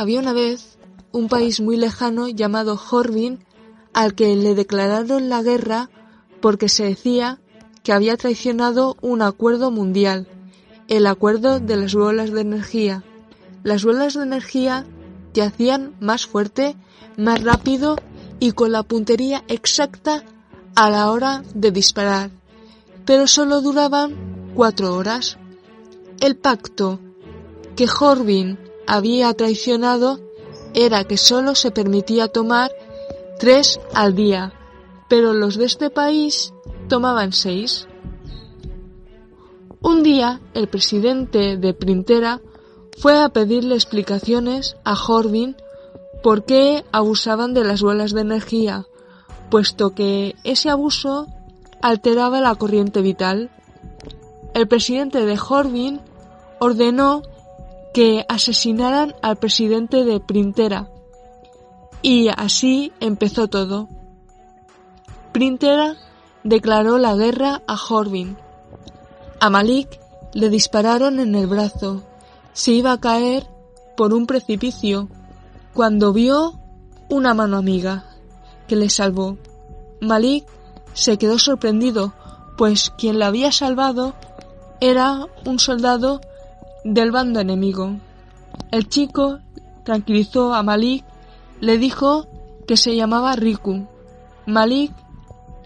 Había una vez un país muy lejano llamado Horvin al que le declararon la guerra porque se decía que había traicionado un acuerdo mundial, el acuerdo de las bolas de energía. Las bolas de energía te hacían más fuerte, más rápido y con la puntería exacta a la hora de disparar, pero solo duraban cuatro horas. El pacto que Horvin había traicionado era que solo se permitía tomar tres al día, pero los de este país tomaban seis. Un día el presidente de Printera fue a pedirle explicaciones a Horvin por qué abusaban de las bolas de energía, puesto que ese abuso alteraba la corriente vital. El presidente de Horvin ordenó que asesinaran al presidente de Printera. Y así empezó todo. Printera declaró la guerra a Horvin. A Malik le dispararon en el brazo. Se iba a caer por un precipicio cuando vio una mano amiga que le salvó. Malik se quedó sorprendido, pues quien la había salvado era un soldado del bando enemigo. El chico tranquilizó a Malik, le dijo que se llamaba Riku. Malik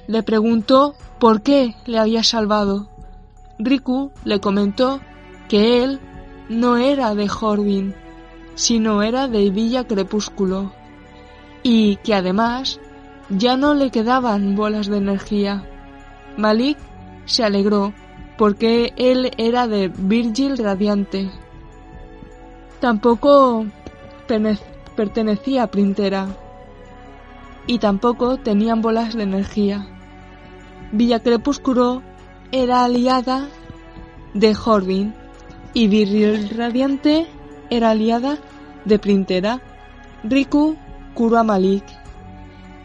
le preguntó por qué le había salvado. Riku le comentó que él no era de Horvin, sino era de Villa Crepúsculo, y que además ya no le quedaban bolas de energía. Malik se alegró porque él era de Virgil Radiante. Tampoco pertenecía a Printera y tampoco tenían bolas de energía. Villa Crepúsculo era aliada de Horvin y Virgil Radiante era aliada de Printera. Riku curó a Malik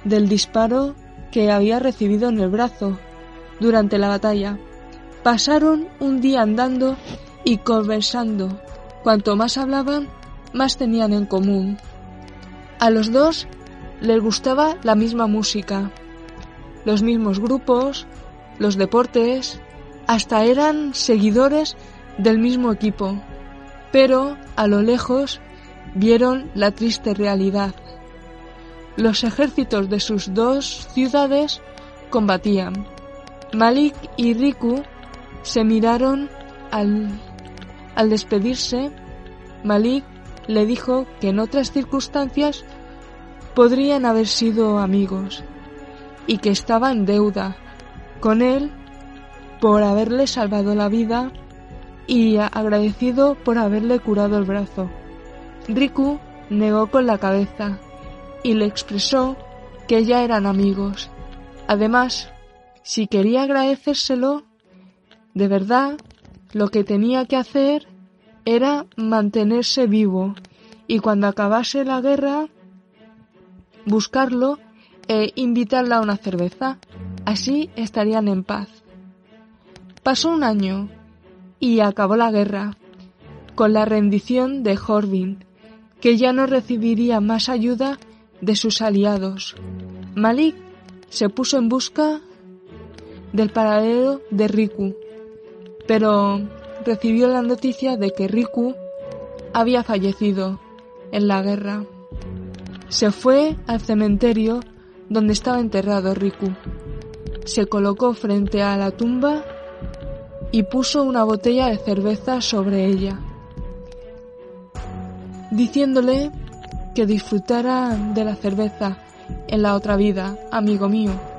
del disparo que había recibido en el brazo durante la batalla. Pasaron un día andando y conversando. Cuanto más hablaban, más tenían en común. A los dos les gustaba la misma música, los mismos grupos, los deportes, hasta eran seguidores del mismo equipo. Pero a lo lejos vieron la triste realidad. Los ejércitos de sus dos ciudades combatían. Malik y Riku se miraron al, al despedirse. Malik le dijo que en otras circunstancias podrían haber sido amigos y que estaba en deuda con él por haberle salvado la vida y agradecido por haberle curado el brazo. Riku negó con la cabeza y le expresó que ya eran amigos. Además, si quería agradecérselo, de verdad, lo que tenía que hacer era mantenerse vivo y cuando acabase la guerra, buscarlo e invitarla a una cerveza. Así estarían en paz. Pasó un año y acabó la guerra, con la rendición de Horvin, que ya no recibiría más ayuda de sus aliados. Malik se puso en busca del paradero de Riku, pero recibió la noticia de que Riku había fallecido en la guerra. Se fue al cementerio donde estaba enterrado Riku. Se colocó frente a la tumba y puso una botella de cerveza sobre ella, diciéndole que disfrutara de la cerveza en la otra vida, amigo mío.